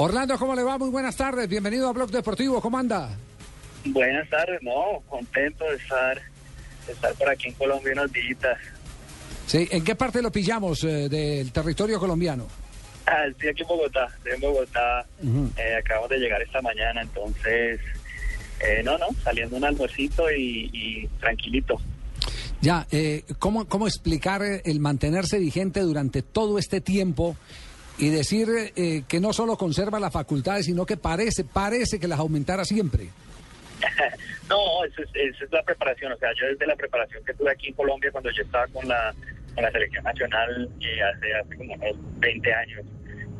Orlando, ¿cómo le va? Muy buenas tardes. Bienvenido a Blog Deportivo. ¿Cómo anda? Buenas tardes, no, contento de estar, de estar por aquí en Colombia unos días. Sí, ¿en qué parte lo pillamos eh, del territorio colombiano? Ah, estoy aquí en Bogotá, estoy en Bogotá, eh, acabamos de llegar esta mañana, entonces, eh, no, no, saliendo un almuercito y, y tranquilito. Ya, eh, ¿cómo, ¿cómo explicar el mantenerse vigente durante todo este tiempo y decir eh, que no solo conserva las facultades, sino que parece, parece que las aumentara siempre? no, eso es, eso es la preparación, o sea, yo desde la preparación que tuve aquí en Colombia cuando yo estaba con la, con la selección nacional eh, hace, hace como unos 20 años,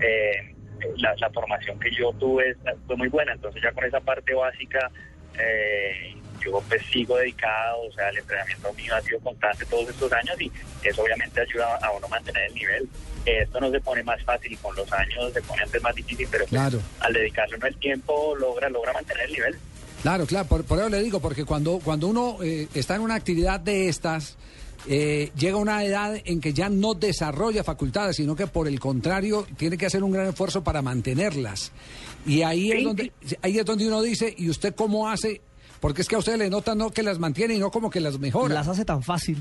eh, la, la formación que yo tuve fue muy buena, entonces ya con esa parte básica eh, yo pues sigo dedicado, o sea, el entrenamiento mío ha sido constante todos estos años y eso obviamente ayuda a uno a mantener el nivel. Esto no se pone más fácil y con los años se pone antes más difícil, pero pues, Claro. al dedicarle uno el tiempo logra logra mantener el nivel. Claro, claro, por, por eso le digo, porque cuando, cuando uno eh, está en una actividad de estas, eh, llega una edad en que ya no desarrolla facultades, sino que por el contrario tiene que hacer un gran esfuerzo para mantenerlas. Y ahí es donde, ahí es donde uno dice, ¿y usted cómo hace? Porque es que a usted le nota no que las mantiene y no como que las mejora. Las hace tan fácil.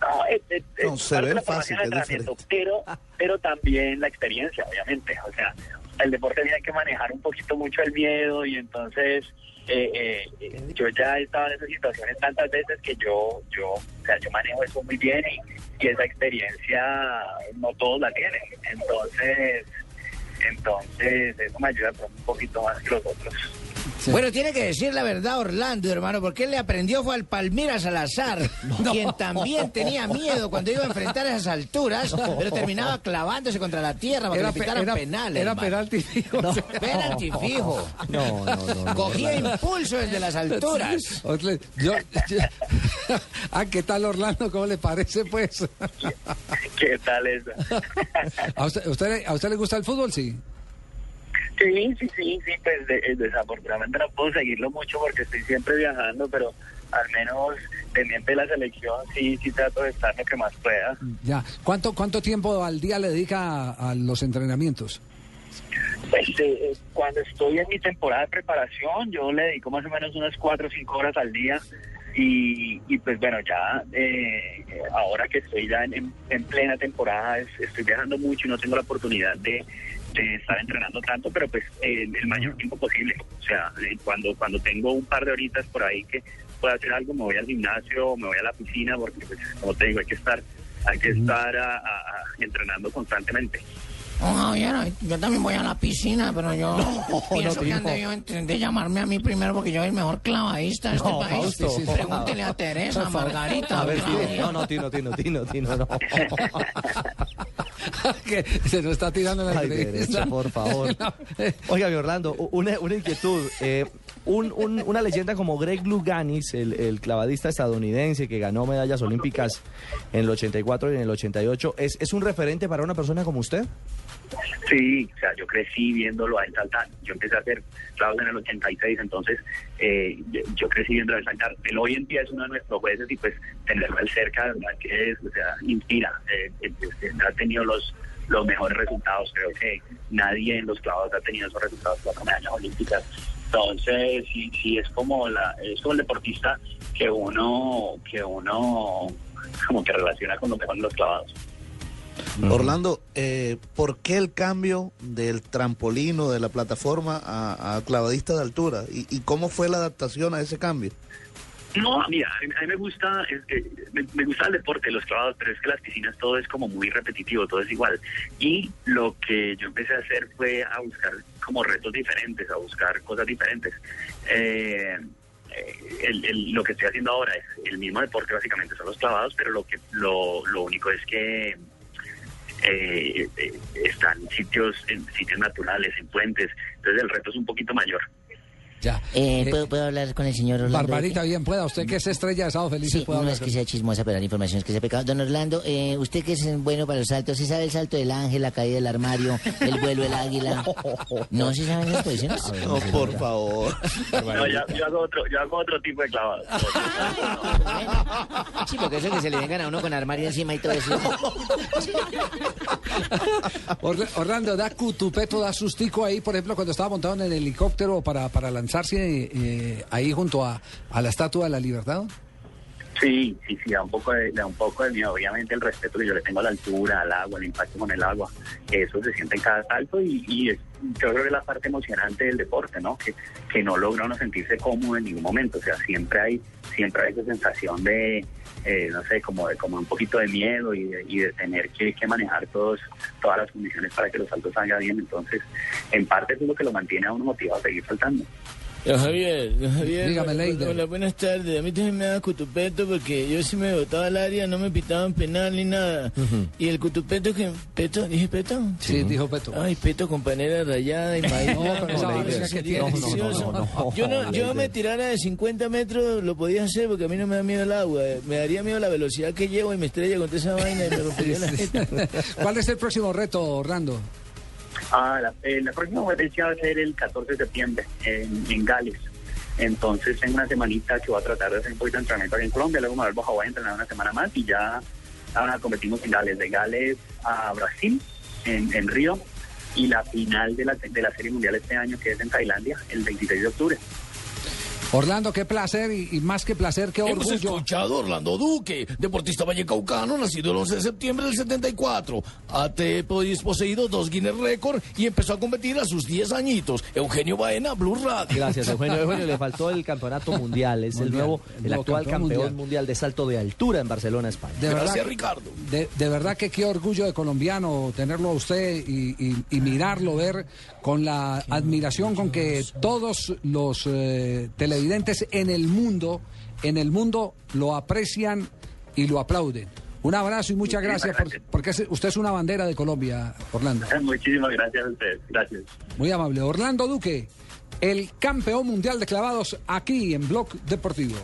No, es, es- No, se ve de la fácil, es pero, pero también la experiencia, obviamente. O sea, el deporte tiene que manejar un poquito mucho el miedo y entonces eh, eh, yo ya he estado en esas situaciones tantas veces que yo, yo, o sea, yo manejo eso muy bien y, y esa experiencia no todos la tienen. Entonces, entonces eso me ayuda un poquito más que los otros. Bueno, tiene que decir la verdad Orlando, hermano, porque él le aprendió fue al Palmira Salazar, quien también tenía miedo cuando iba a enfrentar esas alturas, pero terminaba clavándose contra la tierra para que le era- penal. era penalti fijo. Penalti fijo. No, no, no. no. Cogía impulso desde las alturas. Otle, yo- yo- ah, ¿qué tal Orlando? ¿Cómo le parece, pues? ¿Qué tal eso? ¿A usted, a usted- a usted le gusta el fútbol? Sí. Sí, sí, sí, sí, pues de- eh, desafortunadamente no puedo seguirlo mucho porque estoy siempre viajando, pero al menos pendiente de la selección sí, sí trato de estar lo que más pueda. Ya. ¿Cuánto, cuánto tiempo al día le dedica a, a los entrenamientos? Eh, cuando estoy en mi temporada de preparación, yo le dedico más o menos unas cuatro o cinco horas al día y, y pues bueno, ya eh, ahora que estoy ya en, en plena temporada, es- estoy viajando mucho y no tengo la oportunidad de, de estar entrenando tanto, pero pues eh, el mayor tiempo posible. O sea, eh, cuando, cuando tengo un par de horitas por ahí que pueda hacer algo, me voy al gimnasio, o me voy a la piscina, porque pues, como te digo, hay que estar, hay que estar a- a- a- entrenando constantemente. Oh, Javier, yo también voy a la piscina, pero yo pienso que han debido de llamarme a mí primero porque yo soy el mejor clavadista de este No, país. Fausto. Pregúntele a Teresa, Margarita. A ver, Claudia. Tino. No, no, Tino, Tino, Tino, Tino, no. que se nos está tirando la Ay, derecho, por favor. Oiga, mi Orlando, una, una inquietud. eh, un- un- una leyenda como Greg Luganis, el, clavadista estadounidense que ganó medallas olímpicas en el 84 y en el 88, ¿es, es un referente para una persona como usted? Sí, o sea, yo crecí viéndolo a él saltar. Yo empecé a hacer clavos en el 86, entonces eh, yo, crecí viéndolo a él saltar. Él hoy en día es uno de nuestros jueces y pues tenerlo él cerca, de verdad que es, o sea, inspira. Eh, eh, eh, ha tenido los los mejores resultados. Creo que nadie en los clavos ha tenido esos resultados las medallas olímpicas. Entonces, sí, sí es como la, es como el deportista que uno, que uno como que relaciona con lo mejor en los clavados. Orlando, eh, ¿por qué el cambio del trampolín o de la plataforma a, a clavadista de altura? ¿Y, y cómo fue la adaptación a ese cambio? No, mira, a mí, me gusta me, me gusta el deporte, los clavados, pero es que las piscinas todo es como muy repetitivo, todo es igual. Y lo que yo empecé a hacer fue a buscar como retos diferentes, a buscar cosas diferentes. Eh, eh, el- el- lo que estoy haciendo ahora es el mismo deporte, básicamente son los clavados, pero lo que lo, lo único es que eh, eh, están sitios en sitios naturales, en puentes, entonces el reto es un poquito mayor. Ya. Eh, Eh, ¿puedo, puedo hablar con el señor Orlando? Barbarita, bien pueda. Usted que es estrella de Sábado Felices Sí, puede no hablar es que sea chismosa, pero la información es que sea pecado. Don Orlando, eh, usted que es bueno para los saltos, ¿sí sabe el salto del ángel, la caída del armario, el vuelo del águila? ¿No se saben esas posiciones? No, por favor. No, yo, yo hago otro, yo hago otro tipo de clavados. Sí, porque eso que se le vengan a uno con armario encima y todo eso. Orla- Orlando, da cutupeto, da sustico ahí, por ejemplo, cuando estaba montado en el helicóptero para, para lanzarse eh, ahí junto a, a la Estatua de la Libertad. Sí, sí, sí, da un poco de, da un poco de miedo. Obviamente el respeto que yo le tengo a la altura, al agua, el impacto con el agua, eso se siente en cada salto y, y es, yo creo que es la parte emocionante del deporte, ¿no? Que, que no logra uno sentirse cómodo en ningún momento. O sea, siempre hay, siempre hay esa sensación de, eh, no sé, como de como un poquito de miedo y de, y de tener que, que manejar todos, todas las condiciones para que los saltos salgan bien. Entonces, en parte es lo que lo mantiene a uno motivado a seguir saltando. Don Javier, don Javier. Dígame, Leider. hola, buenas tardes. A mí también me da cutupeto porque yo sí me botaba al área, no me pitaban penal ni nada. Y el cutupeto que... ¿Peto? ¿Dije peto? Sí, dijo Peto. Ay, peto con panera rayada y maíz. No, esa no, que tiene. Yo, no, yo me tirara de 50 metros, lo podía hacer porque a mí no me da miedo el agua. Me daría miedo la velocidad que llevo y me estrella contra esa vaina y me rompería la jeta. ¿Cuál es el próximo reto, Orlando? Ah, la, eh, próxima competencia va a ser el 14 de septiembre en, Gales. Entonces, en una semanita que voy a tratar de hacer un poquito de entrenamiento aquí en Colombia, luego me vuelvo a Hawái a entrenar una semana más y ya ahora competimos en Gales, de Gales a Brasil, en, en Río, y la final de la, de la Serie Mundial este año, que es en Tailandia, el 26 de octubre. Orlando, qué placer y, y más que placer, qué Hemos orgullo. escuchado a Orlando Duque, deportista vallecaucano, nacido el 11 de septiembre del 74. Ha poseído dos Guinness Record y empezó a competir a sus 10 añitos. Eugenio Baena, Blue Radio. Gracias, Eugenio. Eugenio, le faltó el campeonato mundial. Es el nuevo, el actual campeón campeón mundial. mundial. de salto de altura en Barcelona, España. De verdad, Gracias, que- Ricardo. De, de verdad que qué orgullo de colombiano tenerlo a usted y, y- y mirarlo, ver con la admiración con que todos los eh, televidentes en el mundo, en el mundo lo aprecian y lo aplauden. Un abrazo y muchas gracias, por- gracias. porque usted es una bandera de Colombia, Orlando. Muchísimas gracias a ustedes. Gracias. Muy amable. Orlando Duque, el campeón mundial de clavados aquí en Blog Deportivo.